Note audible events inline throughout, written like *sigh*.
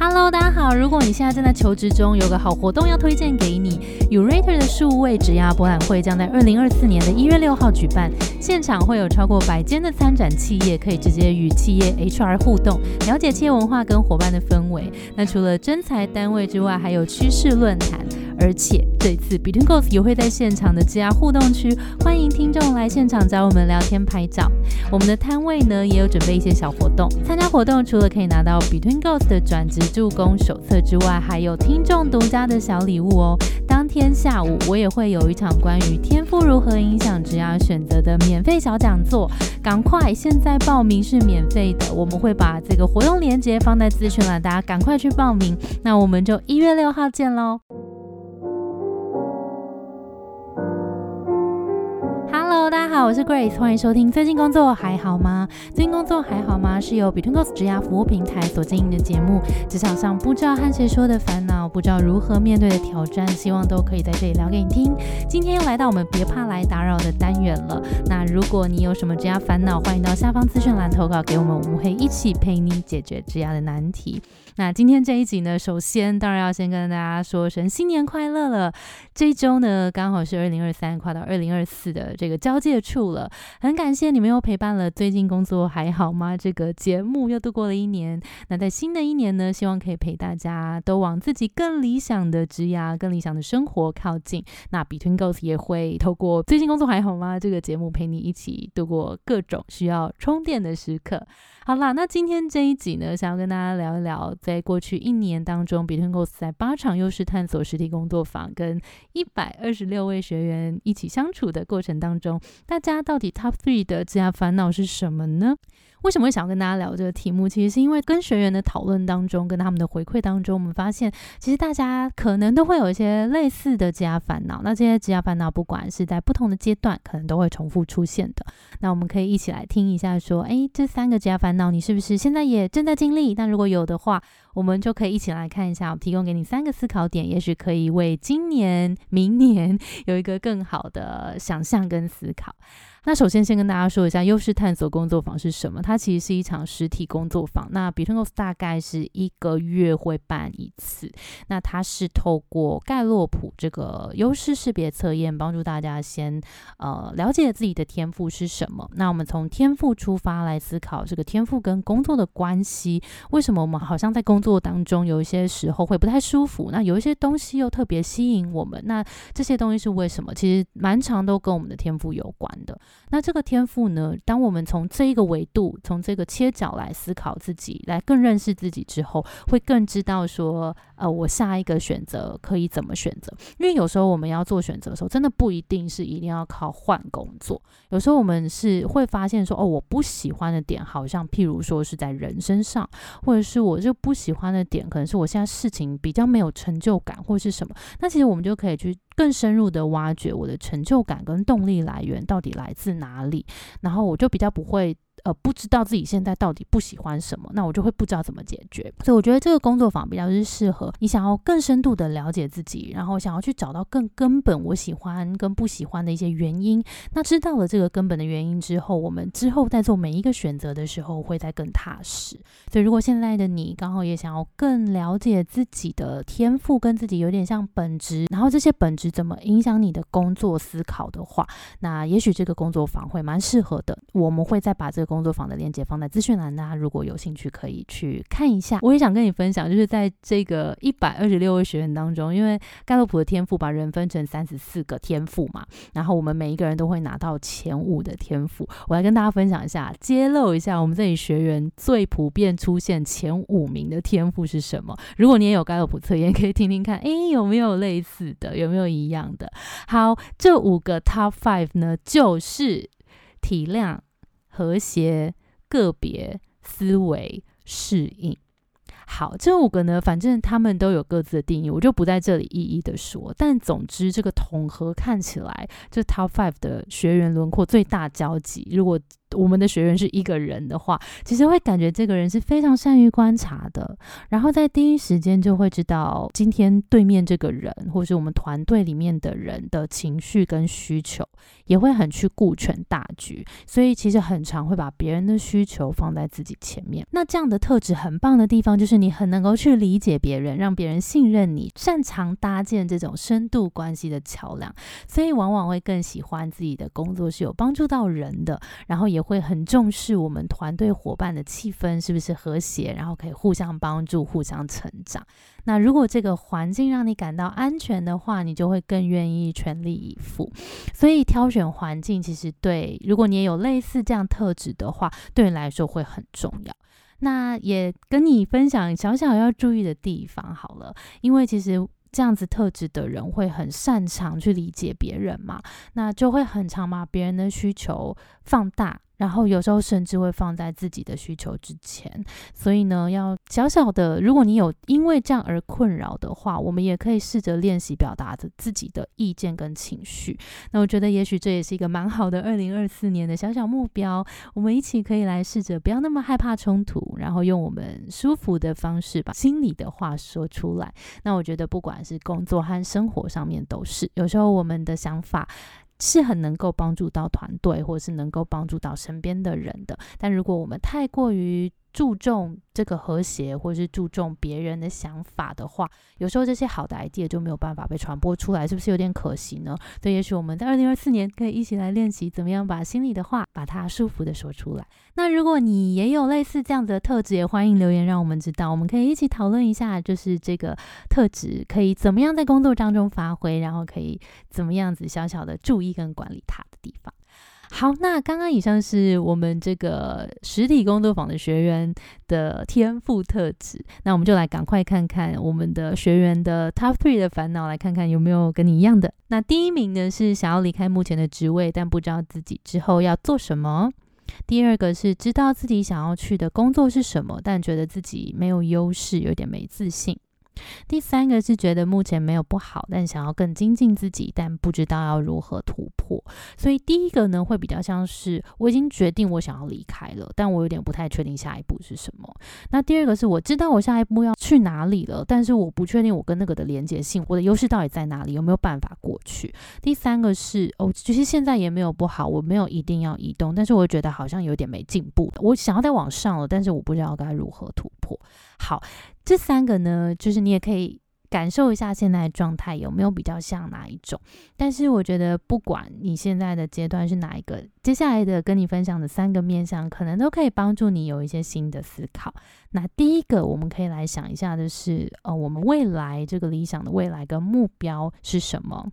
Hello，大家好！如果你现在正在求职中，有个好活动要推荐给你。Urater 的数位职涯博览会将在二零二四年的一月六号举办，现场会有超过百间的参展企业，可以直接与企业 HR 互动，了解企业文化跟伙伴的氛围。那除了真才单位之外，还有趋势论坛。而且这次 Between Goals 也会在现场的职涯互动区，欢迎听众来现场找我们聊天拍照。我们的摊位呢也有准备一些小活动，参加活动除了可以拿到 Between Goals 的转职助攻手册之外，还有听众独家的小礼物哦。当天下午我也会有一场关于天赋如何影响职涯选择的免费小讲座，赶快现在报名是免费的，我们会把这个活动链接放在资讯栏，大家赶快去报名。那我们就一月六号见喽。好，我是 Grace，欢迎收听。最近工作还好吗？最近工作还好吗？是由 Between Goals 职涯服务平台所经营的节目。职场上不知道和谁说的烦恼，不知道如何面对的挑战，希望都可以在这里聊给你听。今天又来到我们别怕来打扰的单元了。那如果你有什么职涯烦恼，欢迎到下方资讯栏投稿给我们，我们会一起陪你解决职涯的难题。那今天这一集呢，首先当然要先跟大家说声新年快乐了。这一周呢，刚好是二零二三跨到二零二四的这个交界处了。很感谢你们又陪伴了最近工作还好吗？这个节目又度过了一年。那在新的一年呢，希望可以陪大家都往自己更理想的职涯、更理想的生活靠近。那 Between Goals 也会透过最近工作还好吗这个节目陪你一起度过各种需要充电的时刻。好啦，那今天这一集呢，想要跟大家聊一聊，在过去一年当中，Between Goals 在八场优势探索实体工作坊跟一百二十六位学员一起相处的过程当中，大大家到底 Top Three 的职业烦恼是什么呢？为什么会想要跟大家聊这个题目？其实是因为跟学员的讨论当中，跟他们的回馈当中，我们发现，其实大家可能都会有一些类似的职业烦恼。那这些职业烦恼，不管是在不同的阶段，可能都会重复出现的。那我们可以一起来听一下，说，诶，这三个职业烦恼，你是不是现在也正在经历？那如果有的话，我们就可以一起来看一下，我提供给你三个思考点，也许可以为今年、明年 *laughs* 有一个更好的想象跟思考。那首先先跟大家说一下，优势探索工作坊是什么？它其实是一场实体工作坊。那 Betweenos 大概是一个月会办一次。那它是透过盖洛普这个优势识别测验，帮助大家先呃了解自己的天赋是什么。那我们从天赋出发来思考这个天赋跟工作的关系。为什么我们好像在工作当中有一些时候会不太舒服？那有一些东西又特别吸引我们。那这些东西是为什么？其实蛮长都跟我们的天赋有关的。那这个天赋呢？当我们从这一个维度，从这个切角来思考自己，来更认识自己之后，会更知道说，呃，我下一个选择可以怎么选择？因为有时候我们要做选择的时候，真的不一定是一定要靠换工作。有时候我们是会发现说，哦，我不喜欢的点，好像譬如说是在人身上，或者是我就不喜欢的点，可能是我现在事情比较没有成就感，或是什么。那其实我们就可以去。更深入的挖掘我的成就感跟动力来源到底来自哪里，然后我就比较不会。呃，不知道自己现在到底不喜欢什么，那我就会不知道怎么解决。所以我觉得这个工作坊比较是适合你想要更深度的了解自己，然后想要去找到更根本我喜欢跟不喜欢的一些原因。那知道了这个根本的原因之后，我们之后在做每一个选择的时候会再更踏实。所以如果现在的你刚好也想要更了解自己的天赋，跟自己有点像本质，然后这些本质怎么影响你的工作思考的话，那也许这个工作坊会蛮适合的。我们会再把这个。工作坊的链接放在资讯栏，大家如果有兴趣可以去看一下。我也想跟你分享，就是在这个一百二十六位学员当中，因为盖洛普的天赋把人分成三十四个天赋嘛，然后我们每一个人都会拿到前五的天赋。我来跟大家分享一下，揭露一下我们这里学员最普遍出现前五名的天赋是什么。如果你也有盖洛普测验，可以听听看，诶，有没有类似的，有没有一样的？好，这五个 Top Five 呢，就是体谅。和谐、个别、思维、适应。好，这五个呢，反正他们都有各自的定义，我就不在这里一一的说。但总之，这个统合看起来，就 Top Five 的学员轮廓最大交集。如果我们的学员是一个人的话，其实会感觉这个人是非常善于观察的，然后在第一时间就会知道今天对面这个人，或是我们团队里面的人的情绪跟需求，也会很去顾全大局，所以其实很常会把别人的需求放在自己前面。那这样的特质很棒的地方，就是你很能够去理解别人，让别人信任你，擅长搭建这种深度关系的桥梁，所以往往会更喜欢自己的工作是有帮助到人的，然后也。也会很重视我们团队伙伴的气氛是不是和谐，然后可以互相帮助、互相成长。那如果这个环境让你感到安全的话，你就会更愿意全力以赴。所以挑选环境其实对，如果你也有类似这样特质的话，对你来说会很重要。那也跟你分享小小要注意的地方好了，因为其实。这样子特质的人会很擅长去理解别人嘛，那就会很常把别人的需求放大。然后有时候甚至会放在自己的需求之前，所以呢，要小小的，如果你有因为这样而困扰的话，我们也可以试着练习表达着自己的意见跟情绪。那我觉得也许这也是一个蛮好的二零二四年的小小目标，我们一起可以来试着不要那么害怕冲突，然后用我们舒服的方式把心里的话说出来。那我觉得不管是工作和生活上面都是，有时候我们的想法。是很能够帮助到团队，或者是能够帮助到身边的人的。但如果我们太过于注重这个和谐，或者是注重别人的想法的话，有时候这些好的 idea 就没有办法被传播出来，是不是有点可惜呢？所以，也许我们在二零二四年可以一起来练习，怎么样把心里的话，把它舒服的说出来。那如果你也有类似这样子的特质，也欢迎留言让我们知道，我们可以一起讨论一下，就是这个特质可以怎么样在工作当中发挥，然后可以怎么样子小小的注意跟管理它的地方。好，那刚刚以上是我们这个实体工作坊的学员的天赋特质，那我们就来赶快看看我们的学员的 Top Three 的烦恼，来看看有没有跟你一样的。那第一名呢是想要离开目前的职位，但不知道自己之后要做什么；第二个是知道自己想要去的工作是什么，但觉得自己没有优势，有点没自信。第三个是觉得目前没有不好，但想要更精进自己，但不知道要如何突破。所以第一个呢，会比较像是我已经决定我想要离开了，但我有点不太确定下一步是什么。那第二个是我知道我下一步要去哪里了，但是我不确定我跟那个的连接性，我的优势到底在哪里，有没有办法过去。第三个是哦，其实现在也没有不好，我没有一定要移动，但是我觉得好像有点没进步，我想要再往上了，但是我不知道该如何突破。好。这三个呢，就是你也可以感受一下现在的状态有没有比较像哪一种。但是我觉得，不管你现在的阶段是哪一个，接下来的跟你分享的三个面向，可能都可以帮助你有一些新的思考。那第一个，我们可以来想一下的是，呃，我们未来这个理想的未来跟目标是什么？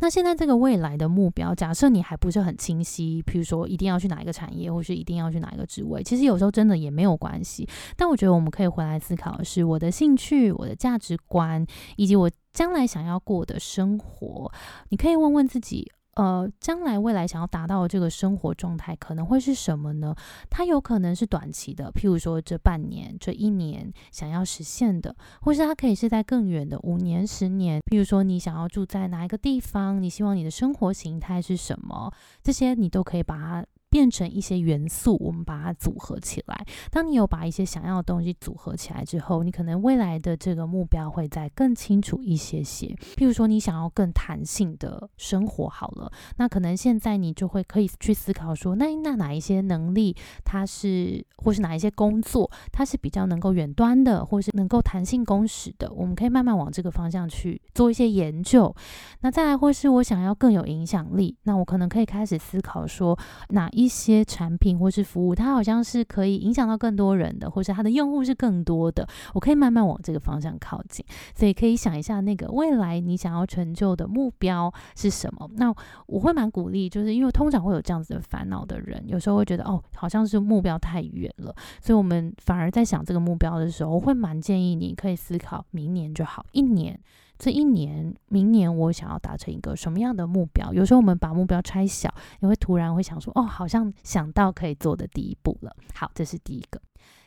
那现在这个未来的目标，假设你还不是很清晰，比如说一定要去哪一个产业，或是一定要去哪一个职位，其实有时候真的也没有关系。但我觉得我们可以回来思考的是，我的兴趣、我的价值观，以及我将来想要过的生活，你可以问问自己。呃，将来未来想要达到的这个生活状态可能会是什么呢？它有可能是短期的，譬如说这半年、这一年想要实现的，或是它可以是在更远的五年、十年。譬如说你想要住在哪一个地方，你希望你的生活形态是什么，这些你都可以把它。变成一些元素，我们把它组合起来。当你有把一些想要的东西组合起来之后，你可能未来的这个目标会再更清楚一些些。譬如说，你想要更弹性的生活，好了，那可能现在你就会可以去思考说，那那哪一些能力它是，或是哪一些工作它是比较能够远端的，或是能够弹性工时的，我们可以慢慢往这个方向去做一些研究。那再来，或是我想要更有影响力，那我可能可以开始思考说，哪一一些产品或是服务，它好像是可以影响到更多人的，或是它的用户是更多的，我可以慢慢往这个方向靠近。所以可以想一下，那个未来你想要成就的目标是什么？那我会蛮鼓励，就是因为通常会有这样子的烦恼的人，有时候会觉得哦，好像是目标太远了，所以我们反而在想这个目标的时候，我会蛮建议你可以思考明年就好，一年。这一年，明年我想要达成一个什么样的目标？有时候我们把目标拆小，你会突然会想说，哦，好像想到可以做的第一步了。好，这是第一个。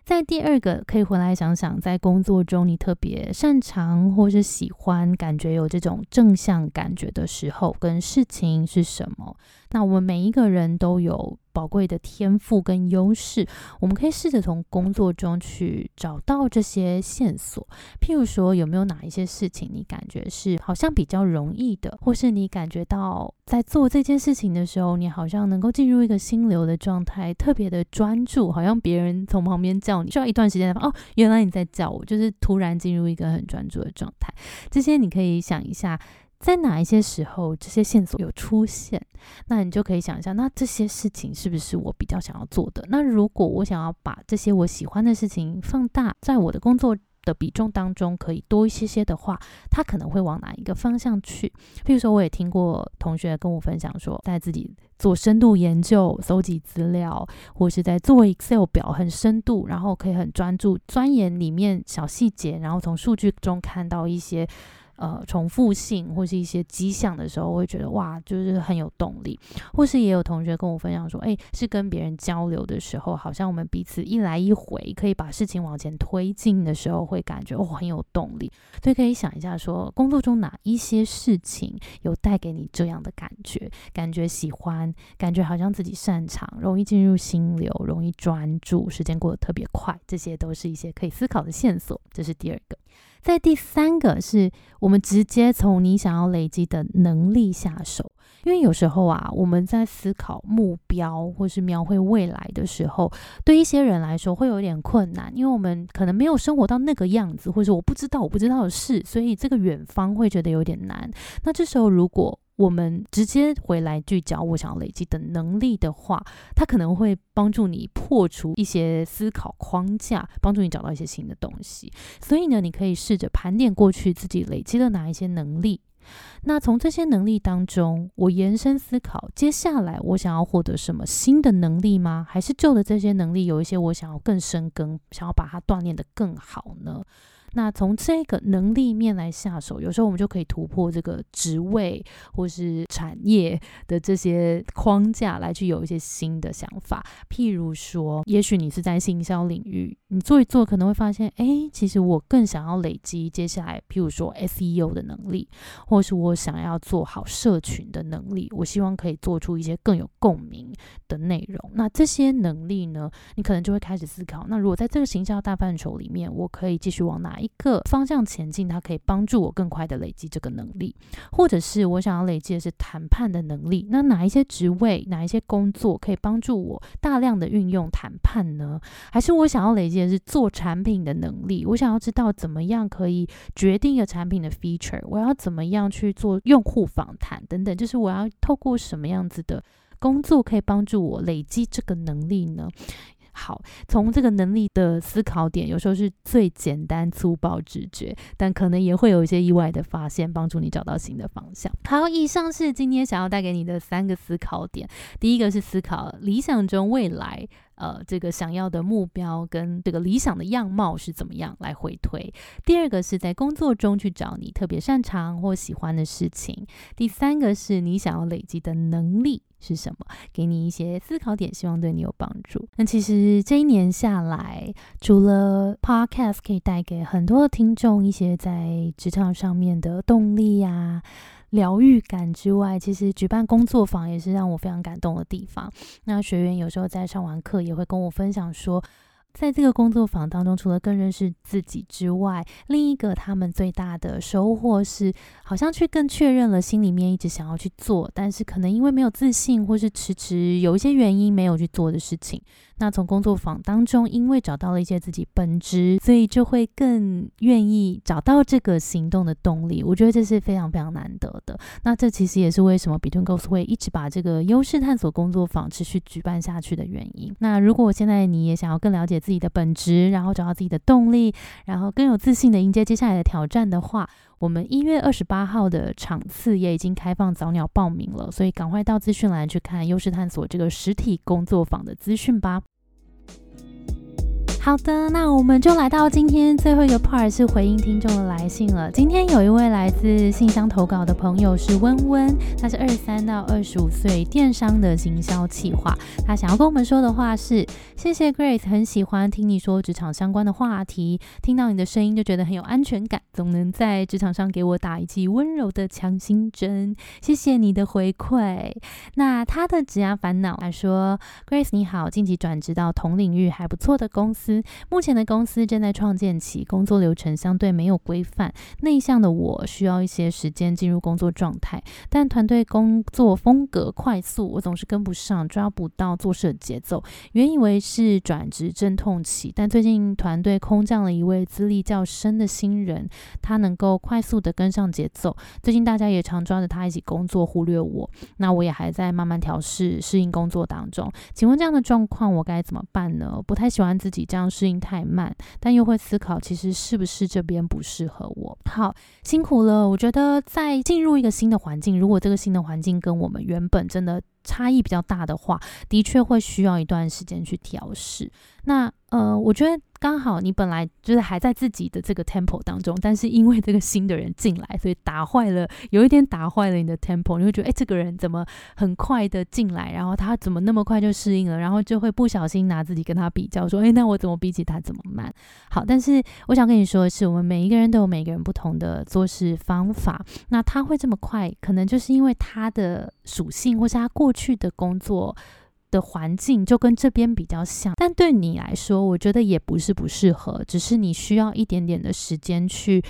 在第二个，可以回来想想，在工作中你特别擅长或是喜欢，感觉有这种正向感觉的时候，跟事情是什么？那我们每一个人都有。宝贵的天赋跟优势，我们可以试着从工作中去找到这些线索。譬如说，有没有哪一些事情你感觉是好像比较容易的，或是你感觉到在做这件事情的时候，你好像能够进入一个心流的状态，特别的专注，好像别人从旁边叫你，需要一段时间哦，原来你在叫我，就是突然进入一个很专注的状态。这些你可以想一下。在哪一些时候，这些线索有出现，那你就可以想一下，那这些事情是不是我比较想要做的？那如果我想要把这些我喜欢的事情放大，在我的工作的比重当中可以多一些些的话，它可能会往哪一个方向去？譬如说，我也听过同学跟我分享说，在自己做深度研究、搜集资料，或是在做 Excel 表很深度，然后可以很专注钻研里面小细节，然后从数据中看到一些。呃，重复性或是一些迹象的时候，我会觉得哇，就是很有动力。或是也有同学跟我分享说，哎，是跟别人交流的时候，好像我们彼此一来一回，可以把事情往前推进的时候，会感觉哦很有动力。所以可以想一下，说工作中哪一些事情有带给你这样的感觉？感觉喜欢，感觉好像自己擅长，容易进入心流，容易专注，时间过得特别快，这些都是一些可以思考的线索。这是第二个。在第三个是我们直接从你想要累积的能力下手，因为有时候啊，我们在思考目标或是描绘未来的时候，对一些人来说会有点困难，因为我们可能没有生活到那个样子，或者我不知道我不知道的事，所以这个远方会觉得有点难。那这时候如果我们直接回来聚焦我想要累积的能力的话，它可能会帮助你破除一些思考框架，帮助你找到一些新的东西。所以呢，你可以试着盘点过去自己累积了哪一些能力。那从这些能力当中，我延伸思考，接下来我想要获得什么新的能力吗？还是旧的这些能力有一些我想要更深耕，想要把它锻炼得更好呢？那从这个能力面来下手，有时候我们就可以突破这个职位或是产业的这些框架，来去有一些新的想法。譬如说，也许你是在行销领域，你做一做可能会发现，哎，其实我更想要累积接下来，譬如说 SEO 的能力，或是我想要做好社群的能力，我希望可以做出一些更有共鸣的内容。那这些能力呢，你可能就会开始思考，那如果在这个行销大范畴里面，我可以继续往哪一？一个方向前进，它可以帮助我更快的累积这个能力，或者是我想要累积的是谈判的能力。那哪一些职位、哪一些工作可以帮助我大量的运用谈判呢？还是我想要累积的是做产品的能力？我想要知道怎么样可以决定一个产品的 feature，我要怎么样去做用户访谈等等，就是我要透过什么样子的工作可以帮助我累积这个能力呢？好，从这个能力的思考点，有时候是最简单粗暴直觉，但可能也会有一些意外的发现，帮助你找到新的方向。好，以上是今天想要带给你的三个思考点。第一个是思考理想中未来，呃，这个想要的目标跟这个理想的样貌是怎么样来回推。第二个是在工作中去找你特别擅长或喜欢的事情。第三个是你想要累积的能力。是什么？给你一些思考点，希望对你有帮助。那其实这一年下来，除了 Podcast 可以带给很多的听众一些在职场上面的动力呀、疗愈感之外，其实举办工作坊也是让我非常感动的地方。那学员有时候在上完课也会跟我分享说。在这个工作坊当中，除了更认识自己之外，另一个他们最大的收获是，好像去更确认了心里面一直想要去做，但是可能因为没有自信或是迟迟有一些原因没有去做的事情。那从工作坊当中，因为找到了一些自己本质，所以就会更愿意找到这个行动的动力。我觉得这是非常非常难得的。那这其实也是为什么 Between Goals 会一直把这个优势探索工作坊持续举办下去的原因。那如果现在你也想要更了解自己的本质，然后找到自己的动力，然后更有自信的迎接接下来的挑战的话，我们一月二十八号的场次也已经开放早鸟报名了，所以赶快到资讯栏去看优势探索这个实体工作坊的资讯吧。好的，那我们就来到今天最后一个 part，是回应听众的来信了。今天有一位来自信箱投稿的朋友是温温，他是二十三到二十五岁电商的行销企划。他想要跟我们说的话是：谢谢 Grace，很喜欢听你说职场相关的话题，听到你的声音就觉得很有安全感，总能在职场上给我打一剂温柔的强心针。谢谢你的回馈。那他的职涯烦恼，他说：Grace 你好，近期转职到同领域还不错的公司。目前的公司正在创建期，工作流程相对没有规范。内向的我需要一些时间进入工作状态，但团队工作风格快速，我总是跟不上，抓不到做事的节奏。原以为是转职阵痛期，但最近团队空降了一位资历较深的新人，他能够快速的跟上节奏。最近大家也常抓着他一起工作，忽略我。那我也还在慢慢调试、适应工作当中。请问这样的状况我该怎么办呢？不太喜欢自己这样。适应太慢，但又会思考，其实是不是这边不适合我？好辛苦了，我觉得在进入一个新的环境，如果这个新的环境跟我们原本真的差异比较大的话，的确会需要一段时间去调试。那呃，我觉得。刚好你本来就是还在自己的这个 tempo 当中，但是因为这个新的人进来，所以打坏了，有一点打坏了你的 tempo。你会觉得，哎，这个人怎么很快的进来，然后他怎么那么快就适应了，然后就会不小心拿自己跟他比较，说，哎，那我怎么比起他怎么慢？好，但是我想跟你说的是，我们每一个人都有每个人不同的做事方法。那他会这么快，可能就是因为他的属性，或是他过去的工作。的环境就跟这边比较像，但对你来说，我觉得也不是不适合，只是你需要一点点的时间去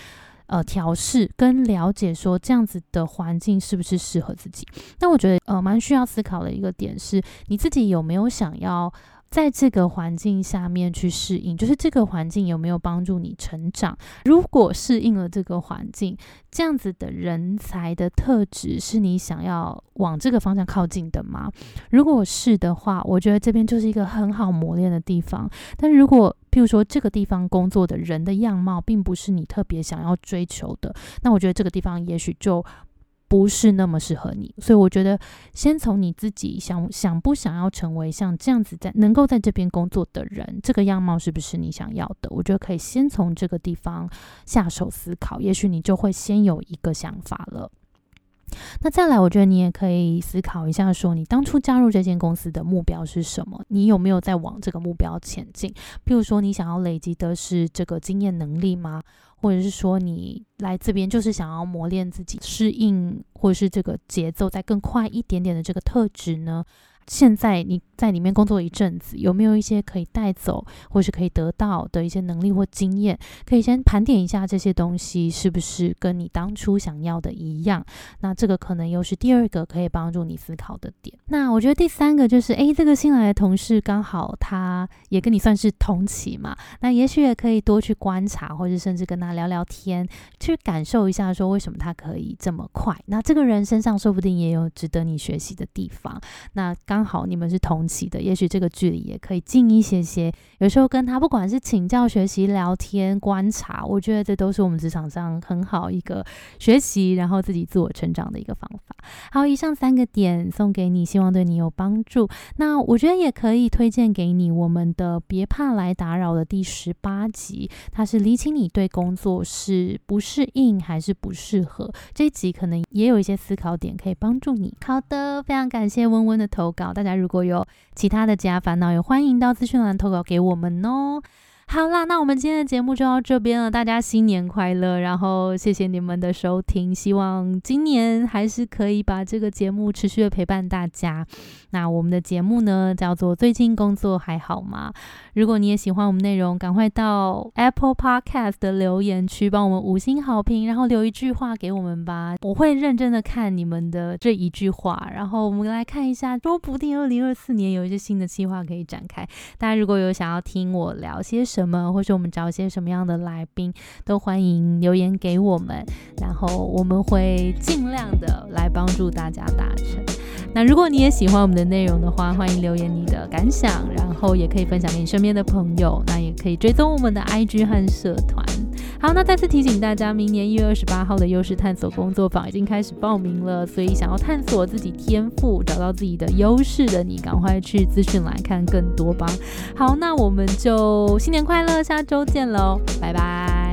呃调试跟了解，说这样子的环境是不是适合自己。那我觉得呃蛮需要思考的一个点是，你自己有没有想要。在这个环境下面去适应，就是这个环境有没有帮助你成长？如果适应了这个环境，这样子的人才的特质是你想要往这个方向靠近的吗？如果是的话，我觉得这边就是一个很好磨练的地方。但如果譬如说这个地方工作的人的样貌并不是你特别想要追求的，那我觉得这个地方也许就。不是那么适合你，所以我觉得先从你自己想想不想要成为像这样子在能够在这边工作的人，这个样貌是不是你想要的？我觉得可以先从这个地方下手思考，也许你就会先有一个想法了。那再来，我觉得你也可以思考一下，说你当初加入这间公司的目标是什么？你有没有在往这个目标前进？譬如说，你想要累积的是这个经验能力吗？或者是说，你来这边就是想要磨练自己适应，或者是这个节奏再更快一点点的这个特质呢？现在你在里面工作一阵子，有没有一些可以带走或是可以得到的一些能力或经验？可以先盘点一下这些东西是不是跟你当初想要的一样？那这个可能又是第二个可以帮助你思考的点。那我觉得第三个就是，诶，这个新来的同事刚好他也跟你算是同期嘛，那也许也可以多去观察，或者甚至跟他聊聊天，去感受一下说为什么他可以这么快。那这个人身上说不定也有值得你学习的地方。那刚刚好你们是同期的，也许这个距离也可以近一些些。有时候跟他不管是请教、学习、聊天、观察，我觉得这都是我们职场上很好一个学习，然后自己自我成长的一个方法。好，以上三个点送给你，希望对你有帮助。那我觉得也可以推荐给你我们的《别怕来打扰》的第十八集，它是理清你对工作是不适应还是不适合。这一集可能也有一些思考点可以帮助你。好的，非常感谢温温的投稿。大家如果有其他的家烦恼，也欢迎到资讯栏投稿给我们哦。好啦，那我们今天的节目就到这边了。大家新年快乐，然后谢谢你们的收听。希望今年还是可以把这个节目持续的陪伴大家。那我们的节目呢，叫做最近工作还好吗？如果你也喜欢我们内容，赶快到 Apple Podcast 的留言区帮我们五星好评，然后留一句话给我们吧。我会认真的看你们的这一句话，然后我们来看一下，说不定二零二四年有一些新的计划可以展开。大家如果有想要听我聊些，什么，或是我们找一些什么样的来宾，都欢迎留言给我们，然后我们会尽量的来帮助大家达成。那如果你也喜欢我们的内容的话，欢迎留言你的感想，然后也可以分享给你身边的朋友，那也可以追踪我们的 IG 和社团。好，那再次提醒大家，明年一月二十八号的优势探索工作坊已经开始报名了，所以想要探索自己天赋、找到自己的优势的你，赶快去资讯来看更多吧。好，那我们就新年快乐，下周见喽，拜拜。